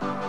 Bye.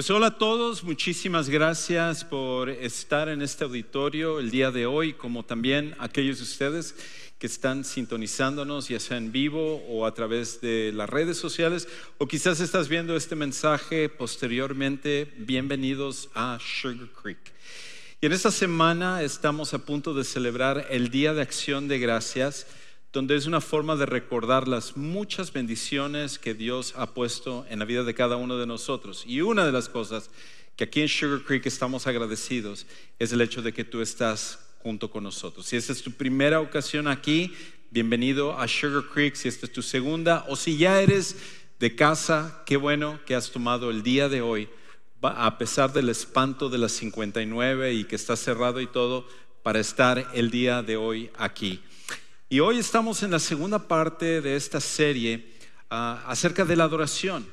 Pues hola a todos, muchísimas gracias por estar en este auditorio el día de hoy, como también aquellos de ustedes que están sintonizándonos, ya sea en vivo o a través de las redes sociales, o quizás estás viendo este mensaje posteriormente. Bienvenidos a Sugar Creek. Y en esta semana estamos a punto de celebrar el Día de Acción de Gracias donde es una forma de recordar las muchas bendiciones que Dios ha puesto en la vida de cada uno de nosotros. Y una de las cosas que aquí en Sugar Creek estamos agradecidos es el hecho de que tú estás junto con nosotros. Si esta es tu primera ocasión aquí, bienvenido a Sugar Creek. Si esta es tu segunda o si ya eres de casa, qué bueno que has tomado el día de hoy, a pesar del espanto de las 59 y que está cerrado y todo, para estar el día de hoy aquí. Y hoy estamos en la segunda parte de esta serie ah, acerca de la adoración.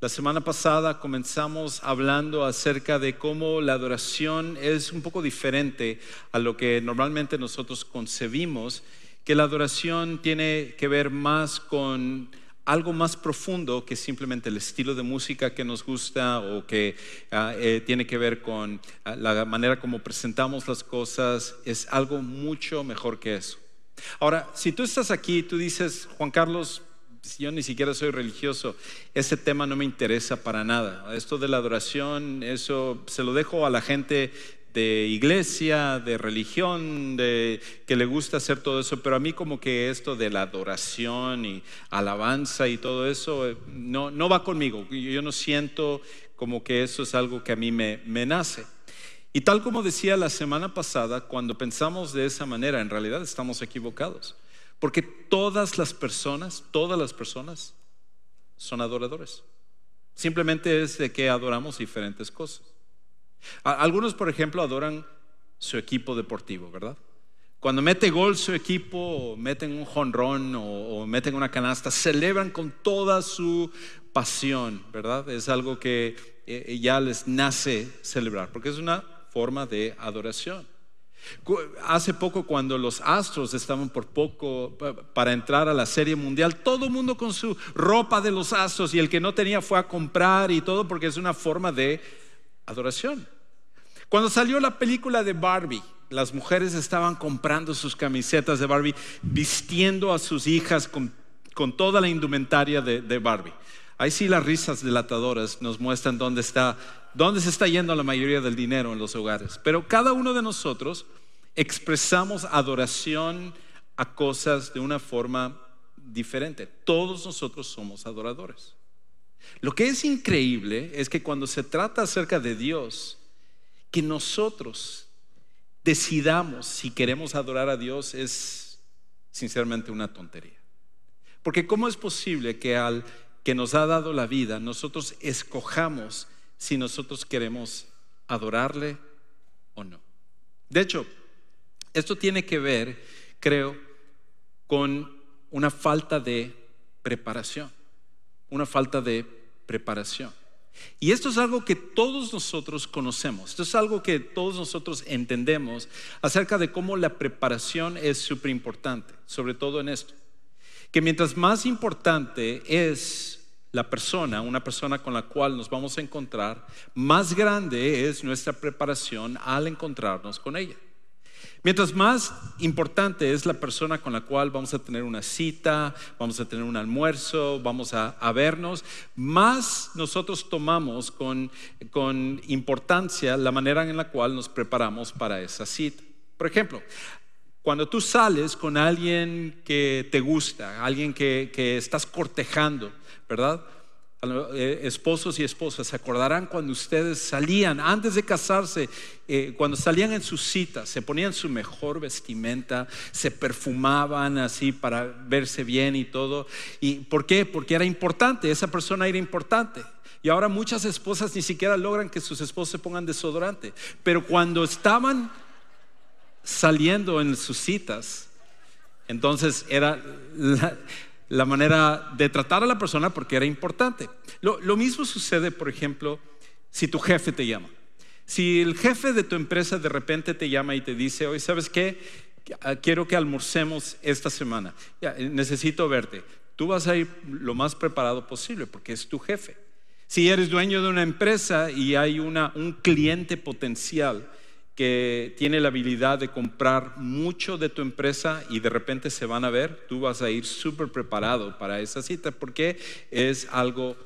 La semana pasada comenzamos hablando acerca de cómo la adoración es un poco diferente a lo que normalmente nosotros concebimos, que la adoración tiene que ver más con algo más profundo que simplemente el estilo de música que nos gusta o que ah, eh, tiene que ver con ah, la manera como presentamos las cosas, es algo mucho mejor que eso. Ahora, si tú estás aquí tú dices, Juan Carlos, yo ni siquiera soy religioso, ese tema no me interesa para nada. Esto de la adoración, eso se lo dejo a la gente de iglesia, de religión, de que le gusta hacer todo eso, pero a mí como que esto de la adoración y alabanza y todo eso no, no va conmigo. Yo no siento como que eso es algo que a mí me, me nace. Y tal como decía la semana pasada, cuando pensamos de esa manera, en realidad estamos equivocados. Porque todas las personas, todas las personas son adoradores. Simplemente es de que adoramos diferentes cosas. Algunos, por ejemplo, adoran su equipo deportivo, ¿verdad? Cuando mete gol su equipo, o meten un jonrón o, meten una canasta, celebran con toda su pasión, ¿verdad? Es algo que eh, ya les nace celebrar, porque es una forma de adoración. Hace poco cuando los Astros estaban por poco para entrar a la Serie Mundial, todo el mundo con su ropa de los Astros y el que no tenía fue a comprar y todo porque es una forma de adoración. Cuando salió la película de Barbie, las mujeres estaban comprando sus camisetas de Barbie, vistiendo a sus hijas con, toda la indumentaria de Barbie. Ahí sí las risas delatadoras nos muestran dónde está dónde se está yendo la mayoría del dinero en los hogares. Pero cada uno de nosotros expresamos adoración a cosas de una forma diferente. Todos nosotros somos adoradores. Lo que es increíble es que cuando se trata acerca de Dios, que nosotros decidamos si queremos adorar a Dios es sinceramente una tontería. Porque ¿cómo es posible que al que nos ha dado la vida nosotros escojamos si nosotros queremos adorarle o no. De hecho, esto tiene que ver, creo, con una falta de preparación, una falta de preparación. Y esto es algo que todos nosotros conocemos, esto es algo que todos nosotros entendemos acerca de cómo la preparación es súper importante, sobre todo en esto. Que mientras más importante es la persona, una persona con la cual nos vamos a encontrar, más grande es nuestra preparación al encontrarnos con ella. Mientras más importante es la persona con la cual vamos a tener una cita, vamos a tener un almuerzo, vamos a, vernos, más nosotros tomamos con, con importancia la manera en la cual nos preparamos para esa cita. Por ejemplo, cuando tú sales con alguien que te gusta, alguien que, que estás cortejando, ¿verdad? Eh, esposos y esposas se acordarán cuando ustedes salían, antes de casarse, eh, cuando salían en sus citas, se ponían su mejor vestimenta, se perfumaban así para verse bien y todo. ¿Y por qué? Porque era importante, esa persona era importante. Y ahora muchas esposas ni siquiera logran que sus esposos se pongan desodorante. Pero cuando estaban saliendo en sus citas, entonces era la, la manera de tratar a la persona porque era importante. Lo, mismo sucede, por ejemplo, si tu jefe te llama. Si el jefe de tu empresa de repente te llama y te dice, hoy sabes qué, ah, quiero que almorcemos esta semana, eh, necesito verte. Tú vas a ir lo más preparado posible porque es tu jefe. Si eres dueño de una empresa y hay una, un cliente potencial, que tiene la habilidad de comprar mucho de tu empresa y de repente se van a ver, tú vas a ir súper preparado para esa cita porque es algo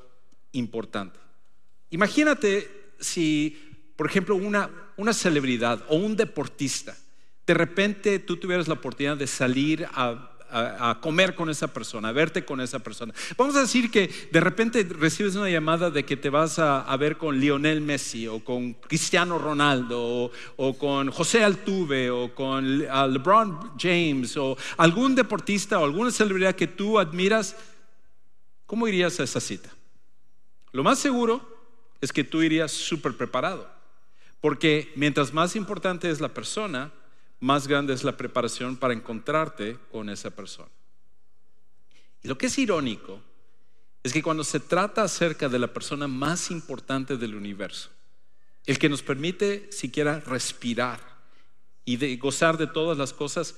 importante. Imagínate si, por ejemplo, una, una celebridad o un deportista, de repente tú tuvieras la oportunidad de salir a a, comer con esa persona, a verte con esa persona. Vamos a decir que de repente recibes una llamada de que te vas a, ver con Lionel Messi o con Cristiano Ronaldo o, con José Altuve o con LeBron James o algún deportista o alguna celebridad que tú admiras. ¿Cómo irías a esa cita? Lo más seguro es que tú irías súper preparado. Porque mientras más importante es la persona, más grande es la preparación para encontrarte con esa persona. Y lo que es irónico es que cuando se trata acerca de la persona más importante del universo, el que nos permite siquiera respirar y gozar de todas las cosas,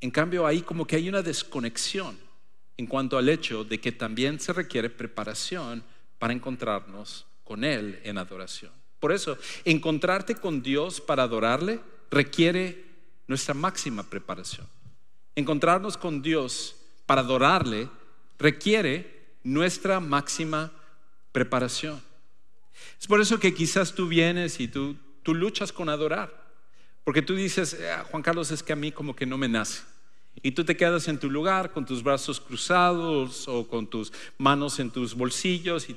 en cambio ahí como que hay una desconexión en cuanto al hecho de que también se requiere preparación para encontrarnos con Él en adoración. Por eso, encontrarte con Dios para adorarle requiere nuestra máxima preparación. Encontrarnos con Dios para adorarle requiere nuestra máxima preparación. Es por eso que quizás tú vienes y tú, tú luchas con adorar. Porque tú dices, ah, Juan Carlos, es que a mí como que no me nace. Y tú te quedas en tu lugar con tus brazos cruzados o con tus manos en tus bolsillos y,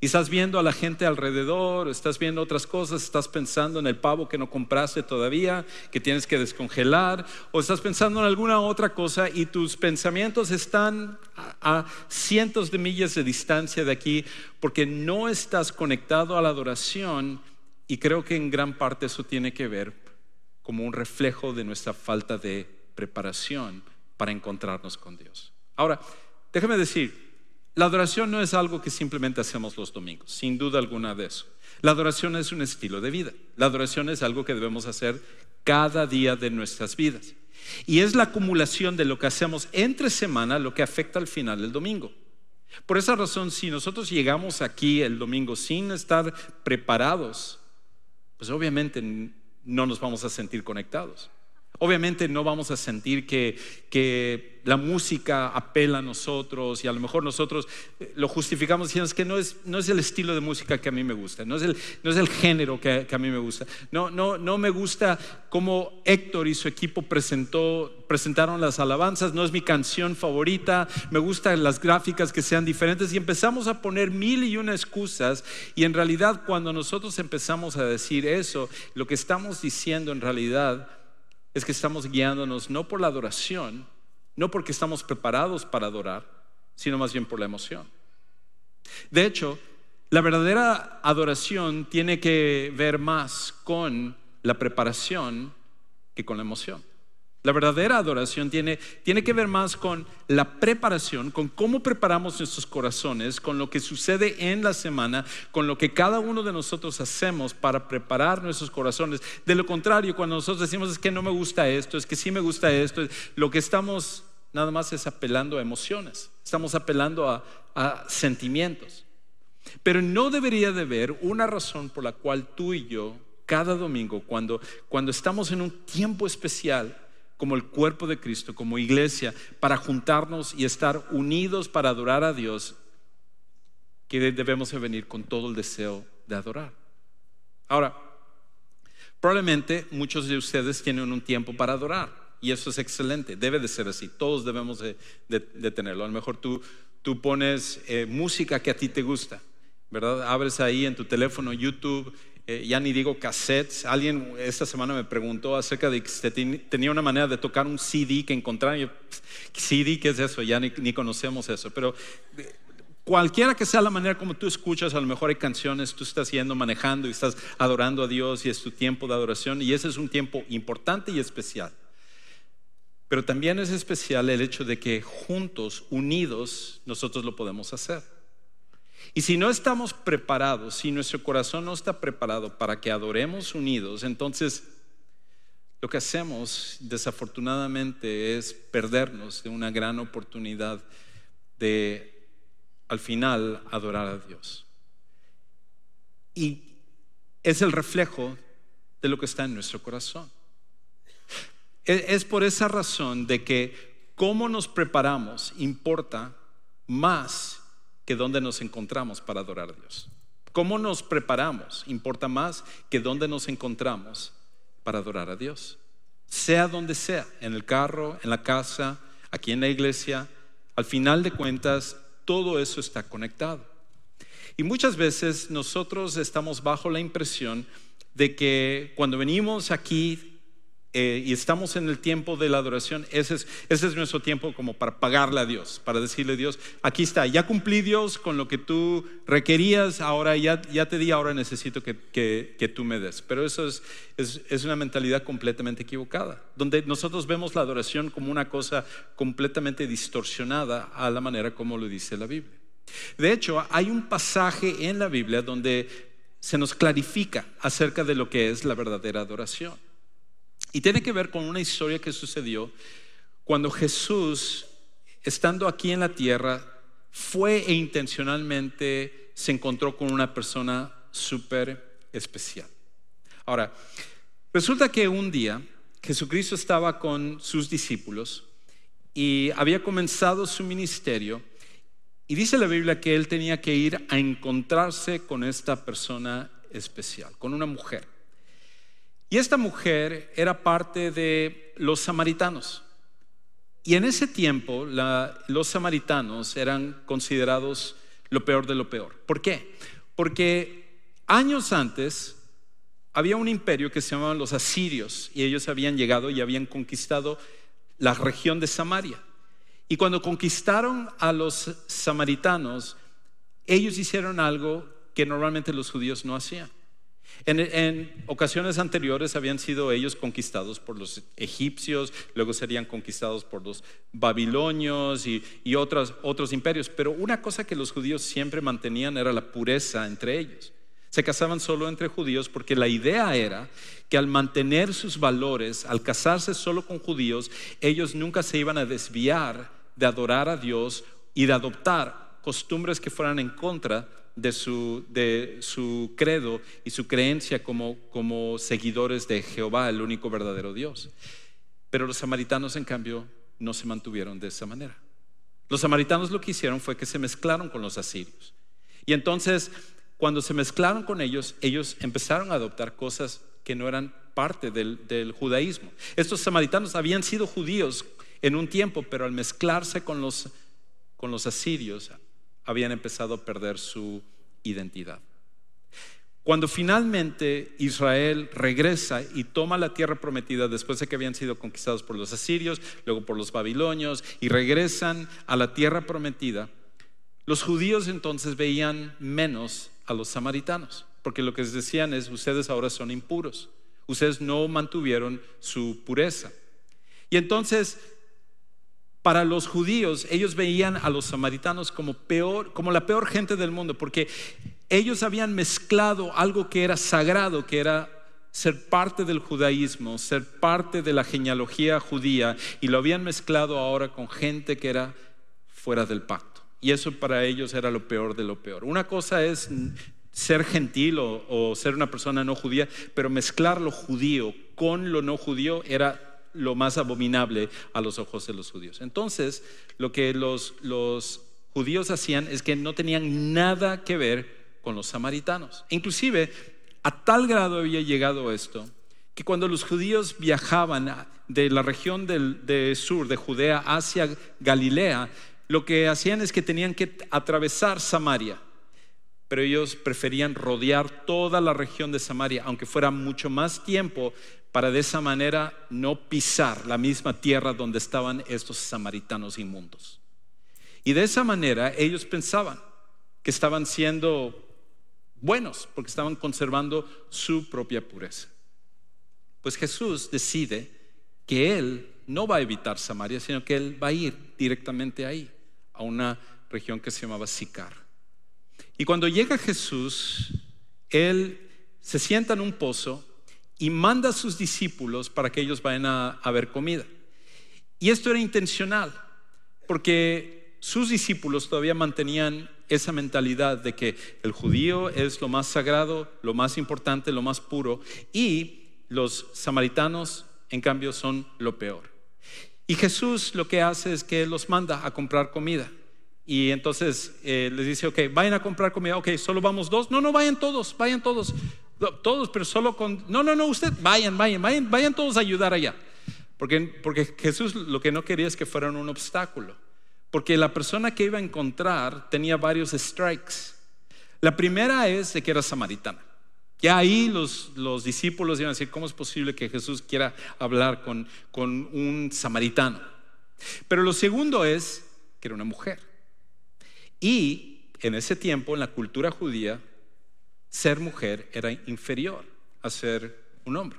estás viendo a la gente alrededor, estás viendo otras cosas, estás pensando en el pavo que no compraste todavía, que tienes que descongelar, o estás pensando en alguna otra cosa y tus pensamientos están a cientos de millas de distancia de aquí porque no estás conectado a la adoración y creo que en gran parte eso tiene que ver como un reflejo de nuestra falta de preparación para encontrarnos con Dios. Ahora, déjame decir, la adoración no es algo que simplemente hacemos los domingos, sin duda alguna de eso. La adoración es un estilo de vida. La adoración es algo que debemos hacer cada día de nuestras vidas. Y es la acumulación de lo que hacemos entre semana lo que afecta al final del domingo. Por esa razón, si nosotros llegamos aquí el domingo sin estar preparados, pues obviamente no nos vamos a sentir conectados. Obviamente no vamos a sentir que, que, la música apela a nosotros y a lo mejor nosotros eh, lo justificamos diciendo que no es, no es el estilo de música que a mí me gusta, no es el, no es el género que, que, a mí me gusta. No, no, no me gusta cómo Héctor y su equipo presentó, presentaron las alabanzas, no es mi canción favorita, me gustan las gráficas que sean diferentes y empezamos a poner mil y una excusas y en realidad cuando nosotros empezamos a decir eso, lo que estamos diciendo en realidad es que estamos guiándonos no por la adoración, no porque estamos preparados para adorar, sino más bien por la emoción. De hecho, la verdadera adoración tiene que ver más con la preparación que con la emoción. La verdadera adoración tiene, tiene, que ver más con la preparación, con cómo preparamos nuestros corazones, con lo que sucede en la semana, con lo que cada uno de nosotros hacemos para preparar nuestros corazones. De lo contrario, cuando nosotros decimos es que no me gusta esto, es que sí me gusta esto, lo que estamos nada más es apelando a emociones, estamos apelando a, sentimientos. Pero no debería de haber una razón por la cual tú y yo cada domingo, cuando, cuando estamos en un tiempo especial como el cuerpo de Cristo, como iglesia, para juntarnos y estar unidos para adorar a Dios, que debemos de venir con todo el deseo de adorar. Ahora, probablemente muchos de ustedes tienen un tiempo para adorar y eso es excelente, debe de ser así, todos debemos de, tenerlo. A lo mejor tú, tú pones eh, música que a ti te gusta, ¿verdad? Abres ahí en tu teléfono YouTube eh, ya ni digo cassettes. Alguien esta semana me preguntó acerca de que tenía una manera de tocar un CD que encontrar. CD, ¿qué es eso? Ya ni, ni, conocemos eso. Pero eh, cualquiera que sea la manera como tú escuchas, a lo mejor hay canciones, tú estás yendo manejando y estás adorando a Dios y es tu tiempo de adoración y ese es un tiempo importante y especial. Pero también es especial el hecho de que juntos, unidos, nosotros lo podemos hacer. Y si no estamos preparados, si nuestro corazón no está preparado para que adoremos unidos, entonces lo que hacemos desafortunadamente es perdernos de una gran oportunidad de al final adorar a Dios. Y es el reflejo de lo que está en nuestro corazón. E, es por esa razón de que cómo nos preparamos importa más que dónde nos encontramos para adorar a Dios. Cómo nos preparamos importa más que dónde nos encontramos para adorar a Dios. Sea donde sea, en el carro, en la casa, aquí en la iglesia, al final de cuentas, todo eso está conectado. Y muchas veces nosotros estamos bajo la impresión de que cuando venimos aquí eh, y estamos en el tiempo de la adoración, ese es, ese es nuestro tiempo como para pagarle a Dios, para decirle a Dios, aquí está, ya cumplí Dios con lo que tú requerías, ahora ya, te di, ahora necesito que, tú me des. Pero eso es, es, es, una mentalidad completamente equivocada, donde nosotros vemos la adoración como una cosa completamente distorsionada a la manera como lo dice la Biblia. De hecho, hay un pasaje en la Biblia donde se nos clarifica acerca de lo que es la verdadera adoración. Y tiene que ver con una historia que sucedió cuando Jesús, estando aquí en la tierra, fue e intencionalmente se encontró con una persona súper especial. Ahora, resulta que un día Jesucristo estaba con sus discípulos y había comenzado su ministerio y dice la Biblia que él tenía que ir a encontrarse con esta persona especial, con una mujer. Y esta mujer era parte de los samaritanos. Y en ese tiempo los samaritanos eran considerados lo peor de lo peor. ¿Por qué? Porque años antes había un imperio que se llamaba los asirios y ellos habían llegado y habían conquistado la región de Samaria. Y cuando conquistaron a los samaritanos, ellos hicieron algo que normalmente los judíos no hacían. En, ocasiones anteriores habían sido ellos conquistados por los egipcios, luego serían conquistados por los babilonios y, otros, otros imperios. Pero una cosa que los judíos siempre mantenían era la pureza entre ellos. Se casaban solo entre judíos porque la idea era que al mantener sus valores, al casarse solo con judíos, ellos nunca se iban a desviar de adorar a Dios y de adoptar costumbres que fueran en contra de su, de su credo y su creencia como, como seguidores de Jehová, el único verdadero Dios. Pero los samaritanos, en cambio, no se mantuvieron de esa manera. Los samaritanos lo que hicieron fue que se mezclaron con los asirios. Y entonces, cuando se mezclaron con ellos, ellos empezaron a adoptar cosas que no eran parte del, del judaísmo. Estos samaritanos habían sido judíos en un tiempo, pero al mezclarse con los, con los asirios, habían empezado a perder su identidad. Cuando finalmente Israel regresa y toma la tierra prometida después de que habían sido conquistados por los asirios, luego por los babilonios, y regresan a la tierra prometida, los judíos entonces veían menos a los samaritanos, porque lo que les decían es, ustedes ahora son impuros, ustedes no mantuvieron su pureza. Y entonces para los judíos, ellos veían a los samaritanos como la peor gente del mundo, porque ellos habían mezclado algo que era sagrado, que era ser parte del judaísmo, ser parte de la genealogía judía, y lo habían mezclado ahora con gente que era fuera del pacto. Y eso para ellos era lo peor de lo peor. Una cosa es ser gentil o, o ser una persona no judía, pero mezclar lo judío con lo no judío era lo más abominable a los ojos de los judíos. Entonces, lo que los, los judíos hacían es que no tenían nada que ver con los samaritanos. Inclusive, a tal grado había llegado esto, que cuando los judíos viajaban de la región del de sur, de Judea, hacia Galilea, lo que hacían es que tenían que atravesar Samaria, pero ellos preferían rodear toda la región de Samaria, aunque fuera mucho más tiempo, para de esa manera no pisar la misma tierra donde estaban estos samaritanos inmundos. Y de esa manera ellos pensaban que estaban siendo buenos, porque estaban conservando su propia pureza. Pues Jesús decide que Él no va a evitar Samaria, sino que Él va a ir directamente ahí, a una región que se llamaba Sicar. Y cuando llega Jesús, Él se sienta en un pozo y manda a sus discípulos para que ellos vayan a, ver comida. Y esto era intencional, porque sus discípulos todavía mantenían esa mentalidad de que el judío es lo más sagrado, lo más importante, lo más puro, y los samaritanos, en cambio, son lo peor. Y Jesús lo que hace es que los manda a comprar comida. Y entonces eh, les dice, ok, vayan a comprar comida, ok, solo vamos dos. No, no, vayan todos, vayan todos. Todos, pero solo con... No, no, no, usted, vayan, vayan, vayan, vayan todos a ayudar allá. Porque, porque Jesús lo que no quería es que fueran un obstáculo. Porque la persona que iba a encontrar tenía varios strikes. La primera es de que era samaritana. Ya ahí los, los discípulos iban a decir, ¿cómo es posible que Jesús quiera hablar con, con un samaritano? Pero lo segundo es que era una mujer. Y en ese tiempo, en la cultura judía, ser mujer era inferior a ser un hombre.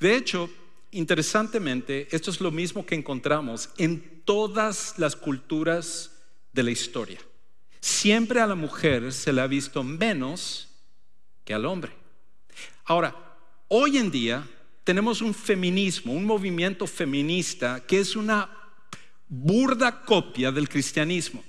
De hecho, interesantemente, esto es lo mismo que encontramos en todas las culturas de la historia. Siempre a la mujer se le ha visto menos que al hombre. Ahora, hoy en día tenemos un feminismo, un movimiento feminista que es una burda copia del cristianismo.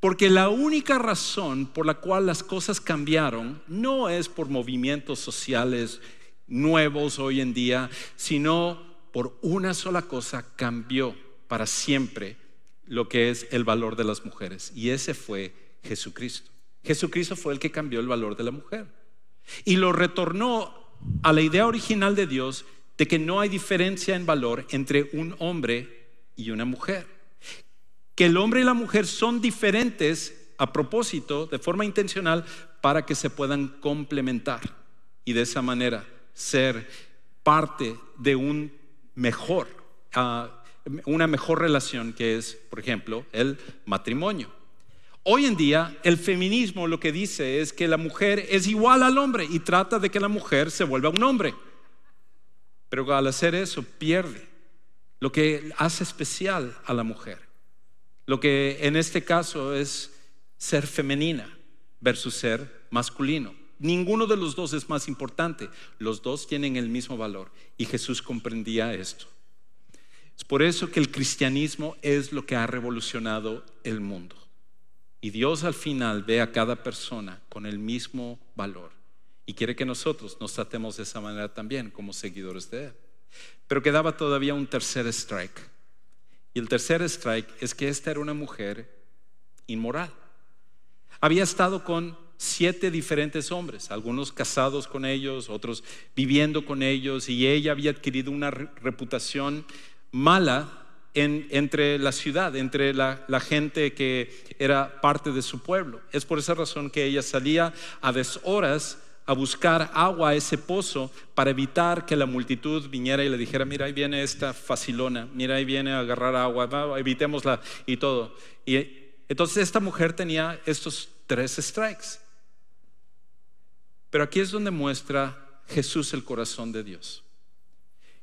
Porque la única razón por la cual las cosas cambiaron no es por movimientos sociales nuevos hoy en día, sino por una sola cosa cambió para siempre lo que es el valor de las mujeres. Y ese fue Jesucristo. Jesucristo fue el que cambió el valor de la mujer. Y lo retornó a la idea original de Dios de que no hay diferencia en valor entre un hombre y una mujer. Que el hombre y la mujer son diferentes a propósito, de forma intencional, para que se puedan complementar. Y de esa manera ser parte de un mejor, ah, una mejor relación que es, por ejemplo, el matrimonio. Hoy en día el feminismo lo que dice es que la mujer es igual al hombre y trata de que la mujer se vuelva un hombre. Pero al hacer eso pierde lo que hace especial a la mujer. Lo que en este caso es ser femenina versus ser masculino. Ninguno de los dos es más importante. Los dos tienen el mismo valor. Y Jesús comprendía esto. Es por eso que el cristianismo es lo que ha revolucionado el mundo. Y Dios al final ve a cada persona con el mismo valor. Y quiere que nosotros nos tratemos de esa manera también como seguidores de Él. Pero quedaba todavía un tercer strike. Y el tercer strike es que esta era una mujer inmoral. Había estado con siete diferentes hombres, algunos casados con ellos, otros viviendo con ellos, y ella había adquirido una reputación mala entre la ciudad, entre la, gente que era parte de su pueblo. Es por esa razón que ella salía a deshoras a buscar agua a ese pozo para evitar que la multitud viniera y le dijera, mira, ahí viene esta facilona, mira, ahí viene a agarrar agua, evitémosla y todo. Y entonces esta mujer tenía estos tres strikes. Pero aquí es donde muestra Jesús el corazón de Dios.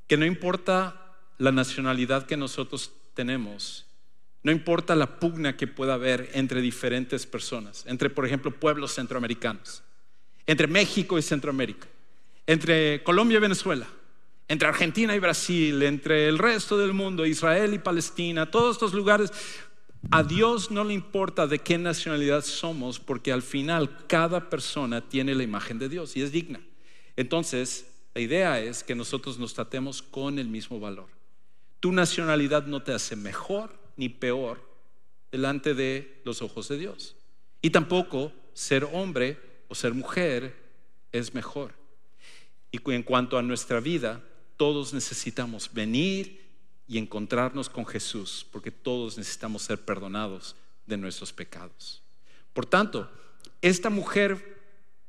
Que no importa la nacionalidad que nosotros tenemos, no importa la pugna que pueda haber entre diferentes personas, entre, por ejemplo, pueblos centroamericanos, entre México y Centroamérica, entre Colombia y Venezuela, entre Argentina y Brasil, entre el resto del mundo, Israel y Palestina, todos estos lugares, A Dios no le importa de qué nacionalidad somos porque al final cada persona tiene la imagen de Dios y es digna. Entonces, la idea es que nosotros nos tratemos con el mismo valor. Tu nacionalidad no te hace mejor ni peor delante de los ojos de Dios. Y tampoco ser hombre o ser mujer es mejor. Y en cuanto a nuestra vida, todos necesitamos venir y encontrarnos con Jesús, porque todos necesitamos ser perdonados de nuestros pecados. Por tanto, esta mujer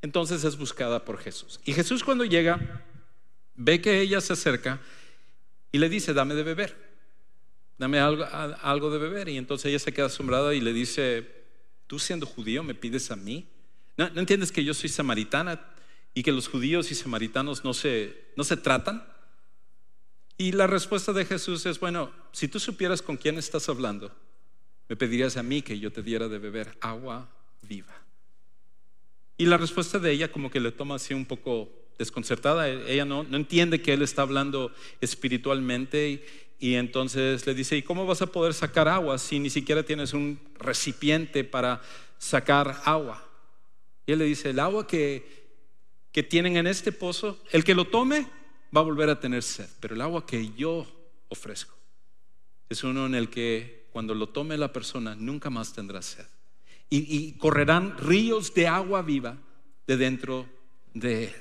entonces es buscada por Jesús. Y Jesús cuando llega, ve que ella se acerca y le dice, dame de beber, dame algo, algo de beber. Y entonces ella se queda asombrada y le dice, tú siendo judío me pides a mí. ¿No, ¿No, entiendes que yo soy samaritana y que los judíos y samaritanos no se, no se tratan? Y la respuesta de Jesús es, bueno, si tú supieras con quién estás hablando, me pedirías a mí que yo te diera de beber agua viva. Y la respuesta de ella como que le toma así un poco desconcertada. Ella no, no entiende que él está hablando espiritualmente y, y, entonces le dice, ¿y cómo vas a poder sacar agua si ni siquiera tienes un recipiente para sacar agua? Y él le dice, el agua que, que tienen en este pozo, el que lo tome va a volver a tener sed, pero el agua que yo ofrezco es uno en el que cuando lo tome la persona nunca más tendrá sed. Y, y correrán ríos de agua viva de dentro de él.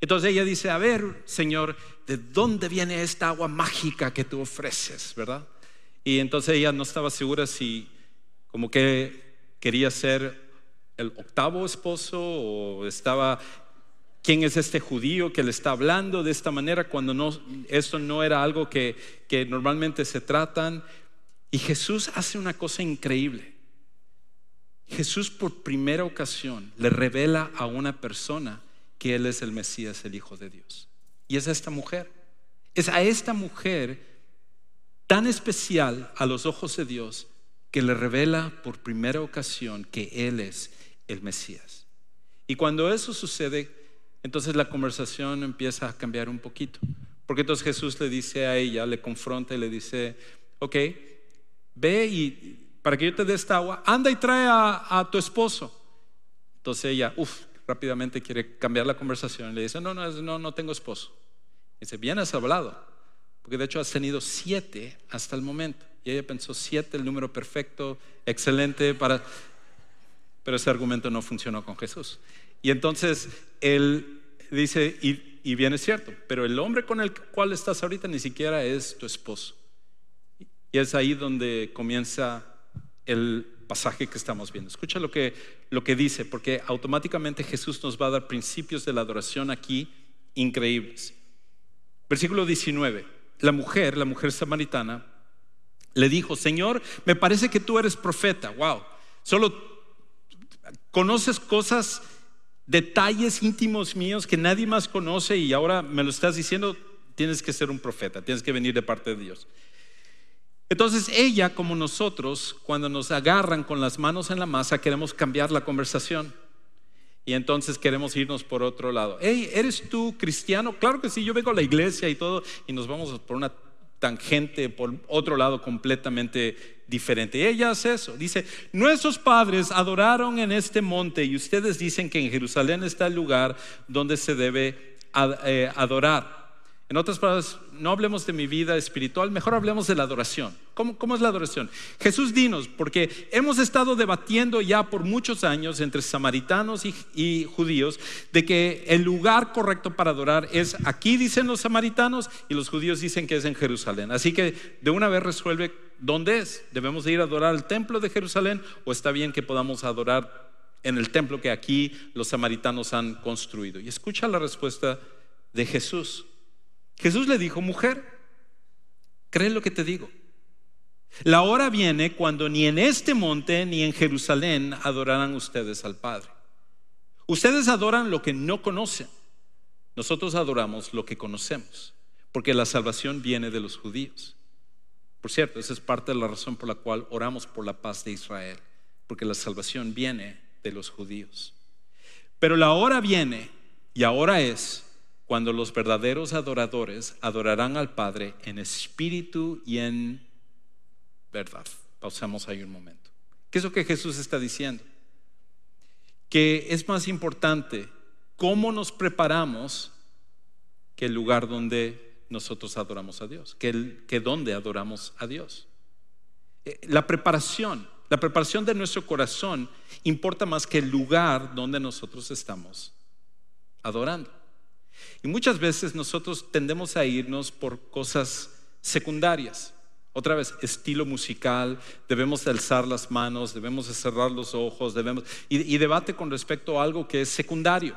Entonces ella dice, a ver, Señor, ¿de dónde viene esta agua mágica que tú ofreces? ¿Verdad? Y entonces ella no estaba segura si como que quería ser el octavo esposo o estaba quién es este judío que le está hablando de esta manera cuando no, esto no era algo que, que normalmente se tratan. Y Jesús hace una cosa increíble. Jesús por primera ocasión le revela a una persona que Él es el Mesías, el Hijo de Dios. Y es a esta mujer. Es a esta mujer tan especial a los ojos de Dios que le revela por primera ocasión que Él es el Mesías. Y cuando eso sucede, entonces la conversación empieza a cambiar un poquito. Porque entonces Jesús le dice a ella, le confronta y le dice, ok, ve y para que yo te dé esta agua, anda y trae a, a tu esposo. Entonces ella, uff, rápidamente quiere cambiar la conversación. Le dice, no, no, no, no tengo esposo. Dice, bien has hablado, porque de hecho has tenido siete hasta el momento. Y ella pensó, siete, el número perfecto, excelente para... Pero ese argumento no funcionó con Jesús. Y entonces él dice, y, y bien es cierto, pero el hombre con el cual estás ahorita ni siquiera es tu esposo. Y es ahí donde comienza el pasaje que estamos viendo. Escucha lo que, lo que dice, porque automáticamente Jesús nos va a dar principios de la adoración aquí increíbles. Versículo 19. La mujer, la mujer samaritana, le dijo, Señor, me parece que tú eres profeta. Wow. Solo conoces cosas, detalles íntimos míos que nadie más conoce y ahora me lo estás diciendo, tienes que ser un profeta, tienes que venir de parte de Dios. Entonces ella, como nosotros, cuando nos agarran con las manos en la masa, queremos cambiar la conversación. Y entonces queremos irnos por otro lado. Hey, ¿eres tú cristiano? Claro que sí, yo vengo a la iglesia y todo, y nos vamos por una tangente, por otro lado completamente diferente. Ella hace eso. Dice, nuestros padres adoraron en este monte y ustedes dicen que en Jerusalén está el lugar donde se debe eh, adorar. En otras palabras, no hablemos de mi vida espiritual, mejor hablemos de la adoración. ¿Cómo, ¿Cómo, es la adoración? Jesús dinos, porque hemos estado debatiendo ya por muchos años entre samaritanos y, y, judíos de que el lugar correcto para adorar es aquí, dicen los samaritanos, y los judíos dicen que es en Jerusalén. Así que de una vez resuelve dónde es. ¿Debemos ir a adorar al templo de Jerusalén o está bien que podamos adorar en el templo que aquí los samaritanos han construido? Y escucha la respuesta de Jesús. Jesús le dijo, mujer, ¿crees lo que te digo? La hora viene cuando ni en este monte ni en Jerusalén adorarán ustedes al Padre. Ustedes adoran lo que no conocen. Nosotros adoramos lo que conocemos, porque la salvación viene de los judíos. Por cierto, esa es parte de la razón por la cual oramos por la paz de Israel, porque la salvación viene de los judíos. Pero la hora viene y ahora es cuando los verdaderos adoradores adorarán al Padre en espíritu y en verdad. Pausamos ahí un momento. ¿Qué es lo que Jesús está diciendo? Que es más importante cómo nos preparamos que el lugar donde nosotros adoramos a Dios, que, que donde adoramos a Dios. Eh, la preparación, la preparación de nuestro corazón importa más que el lugar donde nosotros estamos adorando. Y muchas veces nosotros tendemos a irnos por cosas secundarias. Otra vez, estilo musical, debemos alzar las manos, debemos cerrar los ojos, debemos... Y, debate con respecto a algo que es secundario.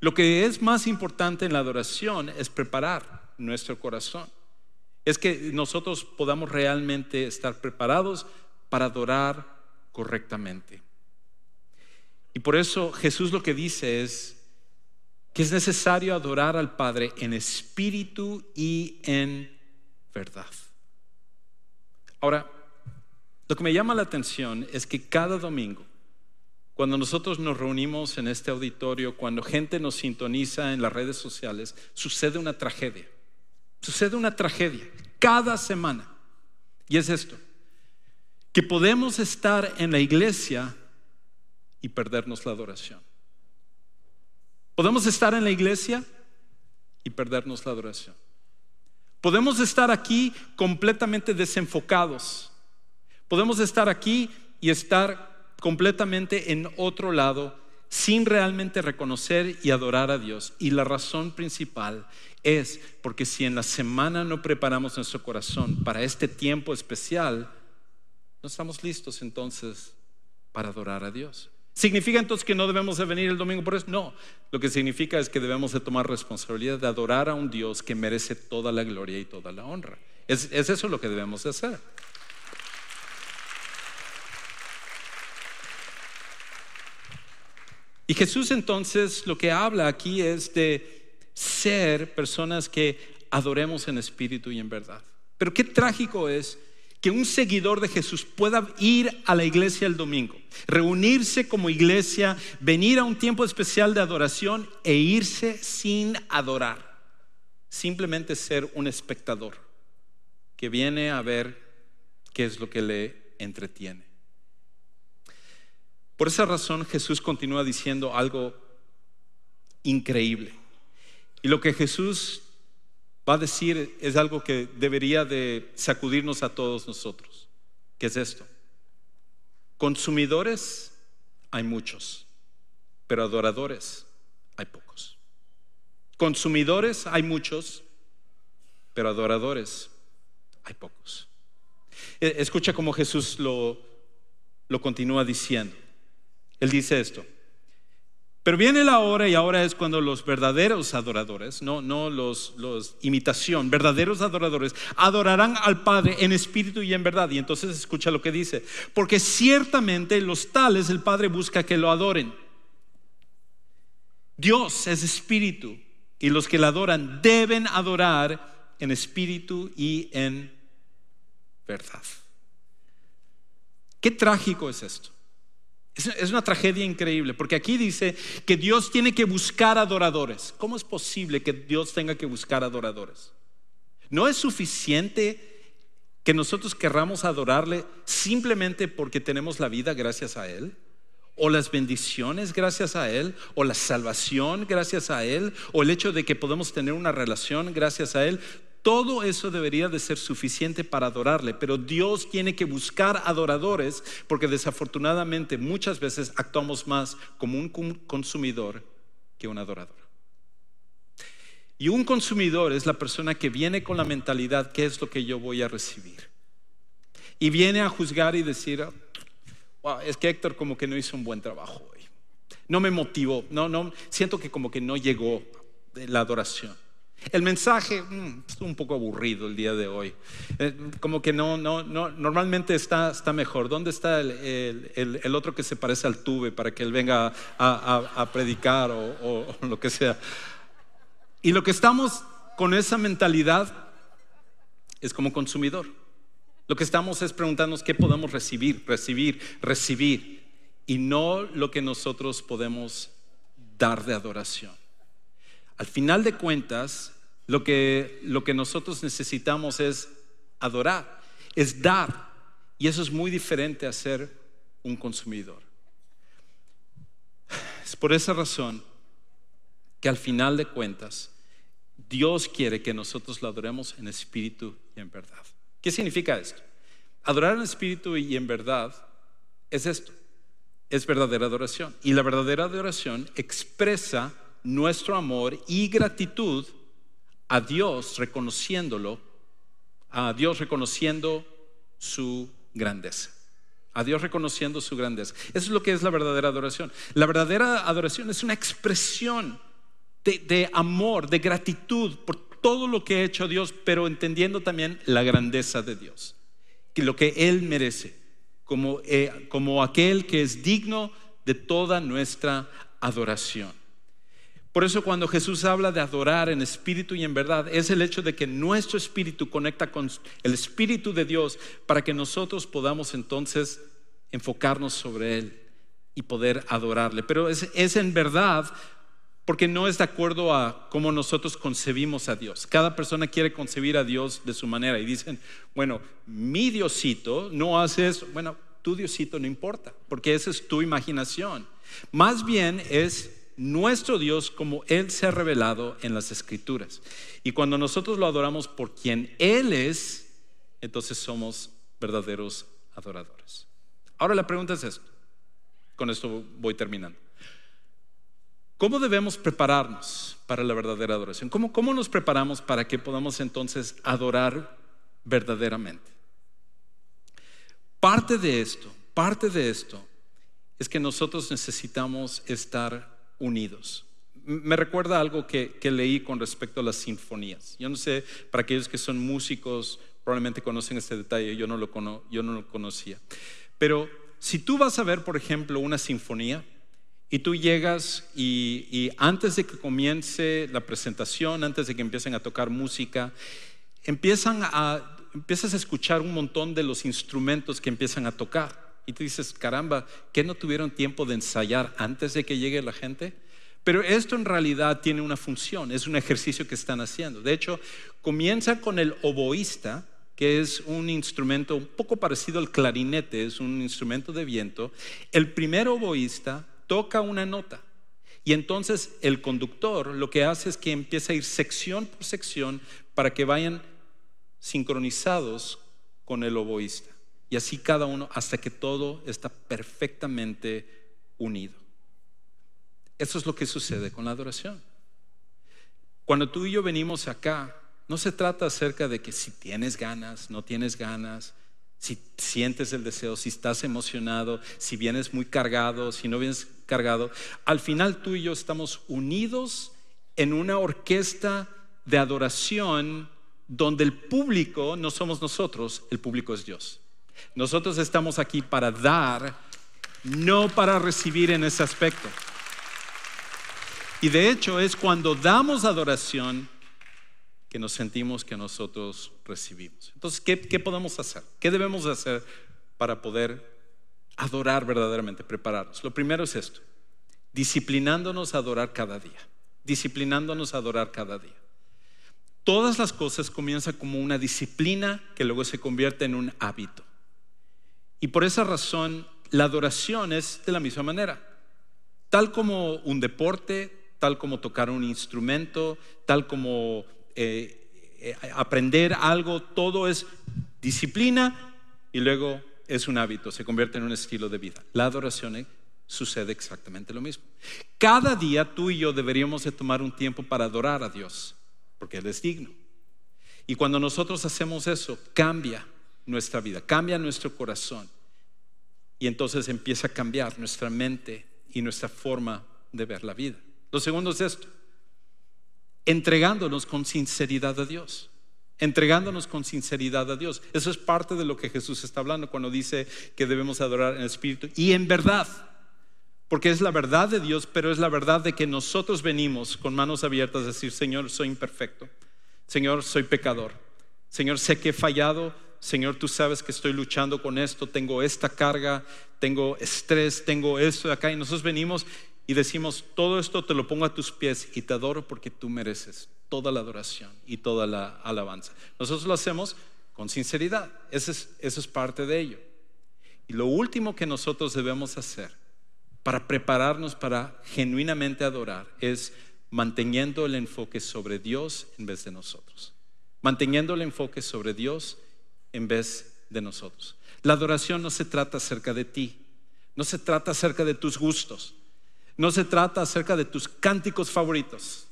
Lo que es más importante en la adoración es preparar nuestro corazón. Es que nosotros podamos realmente estar preparados para adorar correctamente. Y por eso Jesús lo que dice es que es necesario adorar al Padre en espíritu y en verdad. Ahora, lo que me llama la atención es que cada domingo, cuando nosotros nos reunimos en este auditorio, cuando gente nos sintoniza en las redes sociales, sucede una tragedia. Sucede una tragedia cada semana. Y es esto, que podemos estar en la iglesia y perdernos la adoración. Podemos estar en la iglesia y perdernos la adoración. Podemos estar aquí completamente desenfocados. Podemos estar aquí y estar completamente en otro lado sin realmente reconocer y adorar a Dios. Y la razón principal es porque si en la semana no preparamos nuestro corazón para este tiempo especial, no estamos listos entonces para adorar a Dios. ¿Significa entonces que no debemos de venir el domingo por eso? No, lo que significa es que debemos de tomar responsabilidad de adorar a un Dios que merece toda la gloria y toda la honra. Es, eso lo que debemos de hacer. Y Jesús entonces lo que habla aquí es de ser personas que adoremos en espíritu y en verdad. Pero qué trágico es que un seguidor de Jesús pueda ir a la iglesia el domingo, reunirse como iglesia, venir a un tiempo especial de adoración e irse sin adorar. Simplemente ser un espectador que viene a ver qué es lo que le entretiene. Por esa razón Jesús continúa diciendo algo increíble. Y lo que Jesús va a decir es algo que debería de sacudirnos a todos nosotros. ¿Qué es esto? Consumidores hay muchos, pero adoradores hay pocos. Consumidores hay muchos, pero adoradores hay pocos. E, escucha cómo Jesús lo, lo continúa diciendo. Él dice esto. Pero viene la hora y ahora es cuando los verdaderos adoradores, no, no los, los imitación, verdaderos adoradores, adorarán al Padre en espíritu y en verdad. Y entonces escucha lo que dice, porque ciertamente los tales el Padre busca que lo adoren. Dios es espíritu y los que le adoran deben adorar en espíritu y en verdad. Qué trágico es esto. Es una tragedia increíble, porque aquí dice que Dios tiene que buscar adoradores. ¿Cómo es posible que Dios tenga que buscar adoradores? No es suficiente que nosotros querramos adorarle simplemente porque tenemos la vida gracias a Él, o las bendiciones gracias a Él, o la salvación gracias a Él, o el hecho de que podemos tener una relación gracias a Él. Todo eso debería de ser suficiente para adorarle, pero Dios tiene que buscar adoradores porque desafortunadamente muchas veces actuamos más como un consumidor que un adorador. Y un consumidor es la persona que viene con la mentalidad, ¿qué es lo que yo voy a recibir? Y viene a juzgar y decir, es que Héctor como que no hizo un buen trabajo hoy. No me motivó, no, no, siento que como que no llegó la adoración. El mensaje mm, es un poco aburrido el día de hoy. Eh, como que no, no, no, normalmente está, está mejor. ¿Dónde está el, otro que se parece al tuve para que él venga a, predicar o, o lo que sea? Y lo que estamos con esa mentalidad es como consumidor. Lo que estamos es preguntarnos qué podemos recibir, recibir, recibir, y no lo que nosotros podemos dar de adoración. Al final de cuentas, lo que, lo que nosotros necesitamos es adorar, es dar. Y eso es muy diferente a ser un consumidor. Es por esa razón que al final de cuentas Dios quiere que nosotros lo adoremos en espíritu y en verdad. ¿Qué significa esto? Adorar en espíritu y en verdad es esto, es verdadera adoración. Y la verdadera adoración expresa nuestro amor y gratitud a Dios reconociéndolo, a Dios reconociendo su grandeza. A Dios reconociendo su grandeza. Eso es lo que es la verdadera adoración. La verdadera adoración es una expresión de, amor, de gratitud por todo lo que ha hecho Dios, pero entendiendo también la grandeza de Dios, que lo que Él merece, como, eh, como aquel que es digno de toda nuestra adoración. Por eso cuando Jesús habla de adorar en espíritu y en verdad, es el hecho de que nuestro espíritu conecta con el espíritu de Dios para que nosotros podamos entonces enfocarnos sobre Él y poder adorarle. Pero es, es en verdad porque no es de acuerdo a cómo nosotros concebimos a Dios. Cada persona quiere concebir a Dios de su manera y dicen, bueno, mi Diosito no hace eso. Bueno, tu Diosito no importa, porque esa es tu imaginación. Más bien es nuestro Dios como Él se ha revelado en las Escrituras. Y cuando nosotros lo adoramos por quien Él es, entonces somos verdaderos adoradores. Ahora la pregunta es esto. Con esto voy terminando. ¿Cómo debemos prepararnos para la verdadera adoración? ¿Cómo, ¿Cómo nos preparamos para que podamos entonces adorar verdaderamente? Parte de esto, parte de esto es que nosotros necesitamos estar unidos. Me recuerda algo que, leí con respecto a las sinfonías. Yo no sé, para aquellos que son músicos, probablemente conocen este detalle, yo no lo, yo no lo conocía. Pero si tú vas a ver, por ejemplo, una sinfonía, y tú llegas y, antes de que comience la presentación, antes de que empiecen a tocar música, empiezan a, empiezas a escuchar un montón de los instrumentos que empiezan a tocar. Y tú dices, caramba, ¿qué no tuvieron tiempo de ensayar antes de que llegue la gente? Pero esto en realidad tiene una función, es un ejercicio que están haciendo. De hecho, comienza con el oboísta, que es un instrumento un poco parecido al clarinete, es un instrumento de viento. El primer oboísta toca una nota. Y entonces el conductor lo que hace es que empieza a ir sección por sección para que vayan sincronizados con el oboísta. Y así cada uno hasta que todo está perfectamente unido. Eso es lo que sucede con la adoración. Cuando tú y yo venimos acá, no se trata acerca de que si tienes ganas, no tienes ganas, si sientes el deseo, si estás emocionado, si vienes muy cargado, si no vienes cargado, al final tú y yo estamos unidos en una orquesta de adoración donde el público no somos nosotros, el público es Dios. Nosotros estamos aquí para dar, no para recibir en ese aspecto. Y de hecho es cuando damos adoración que nos sentimos que nosotros recibimos. Entonces, ¿qué, podemos hacer? ¿Qué debemos hacer para poder adorar verdaderamente, prepararnos? Lo primero es esto, disciplinándonos a adorar cada día, disciplinándonos a adorar cada día. Todas las cosas comienzan como una disciplina que luego se convierte en un hábito. Y por esa razón, la adoración es de la misma manera. Tal como un deporte, tal como tocar un instrumento, tal como eh, eh, aprender algo, todo es disciplina y luego es un hábito, se convierte en un estilo de vida. La adoración eh, sucede exactamente lo mismo. Cada día tú y yo deberíamos de tomar un tiempo para adorar a Dios, porque Él es digno. Y cuando nosotros hacemos eso, cambia nuestra vida, cambia nuestro corazón. Y entonces empieza a cambiar nuestra mente y nuestra forma de ver la vida. Lo segundo es esto entregándonos con sinceridad a Dios. Entregándonos con sinceridad a Dios. Eso es parte de lo que Jesús está hablando cuando dice que debemos adorar en espíritu y en verdad. Porque es la verdad de Dios, pero es la verdad de que nosotros venimos con manos abiertas a decir, Señor, soy imperfecto. Señor, soy pecador. Señor, sé que he fallado. Señor, tú sabes que estoy luchando con esto. Tengo esta carga, tengo estrés, tengo esto de acá. Y nosotros venimos y decimos, todo esto te lo pongo a tus pies y te adoro porque tú mereces toda la adoración y toda la alabanza. Nosotros lo hacemos con sinceridad, eso es, eso es parte de ello. Y lo último que nosotros debemos hacer para prepararnos para genuinamente adorar es manteniendo el enfoque sobre Dios en vez de nosotros. Manteniendo el enfoque sobre Dios en vez de nosotros. La adoración no se trata acerca de ti, no se trata acerca de tus gustos, no se trata acerca de tus cánticos favoritos.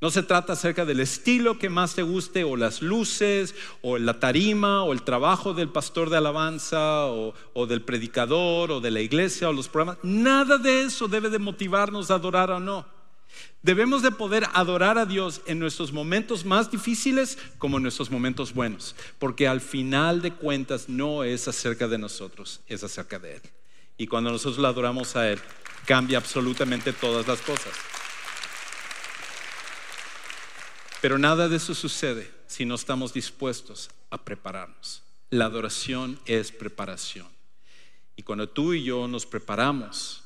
No se trata acerca del estilo que más te guste o las luces o la tarima o el trabajo del pastor de alabanza o, del predicador o de la iglesia o los programas. Nada de eso debe de motivarnos a adorar o no. Debemos de poder adorar a Dios en nuestros momentos más difíciles como en nuestros momentos buenos, porque al final de cuentas no es acerca de nosotros, es acerca de Él. Y cuando nosotros le adoramos a Él, cambia absolutamente todas las cosas. Pero nada de eso sucede si no estamos dispuestos a prepararnos. La adoración es preparación. Y cuando tú y yo nos preparamos,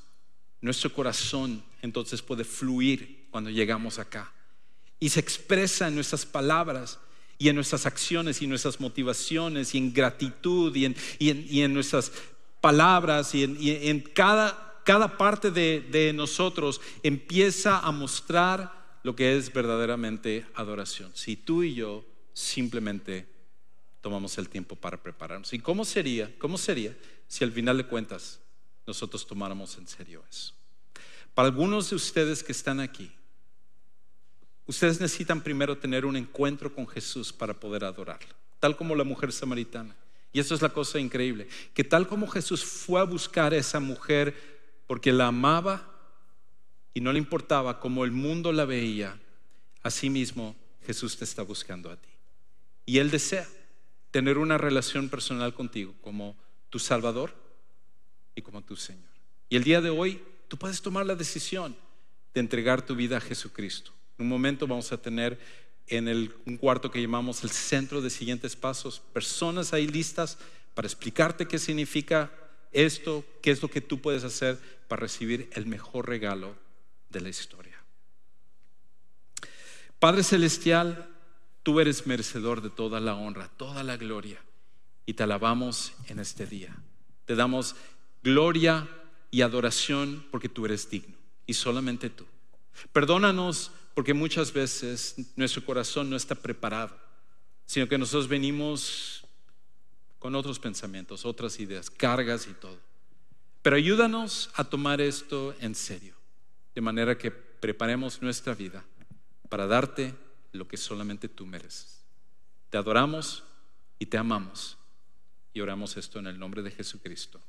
nuestro corazón entonces puede fluir cuando llegamos acá. Y se expresa en nuestras palabras y en nuestras acciones y nuestras motivaciones y en gratitud y en, nuestras palabras y en, cada, cada, parte de nosotros empieza a mostrar lo que es verdaderamente adoración. Si tú y yo simplemente tomamos el tiempo para prepararnos. ¿Y cómo sería? ¿Cómo sería si al final de cuentas nosotros tomáramos en serio eso? Para algunos de ustedes que están aquí, ustedes necesitan primero tener un encuentro con Jesús para poder adorarlo, tal como la mujer samaritana. Y eso es la cosa increíble, que tal como Jesús fue a buscar a esa mujer porque la amaba y no le importaba cómo el mundo la veía, asimismo Jesús te está buscando a ti. Y Él desea tener una relación personal contigo como tu Salvador y como tu Señor. Y el día de hoy tú puedes tomar la decisión de entregar tu vida a Jesucristo. En un momento vamos a tener en el, un cuarto que llamamos el centro de siguientes pasos, personas ahí listas para explicarte qué significa esto, qué es lo que tú puedes hacer para recibir el mejor regalo de la historia. Padre Celestial, tú eres merecedor de toda la honra, toda la gloria, y te alabamos en este día. Te damos gloria y adoración porque tú eres digno, y solamente tú. Perdónanos porque muchas veces nuestro corazón no está preparado, sino que nosotros venimos con otros pensamientos, otras ideas, cargas y todo. Pero ayúdanos a tomar esto en serio de manera que preparemos nuestra vida para darte lo que solamente tú mereces. Te adoramos y te amamos y oramos esto en el nombre de Jesucristo.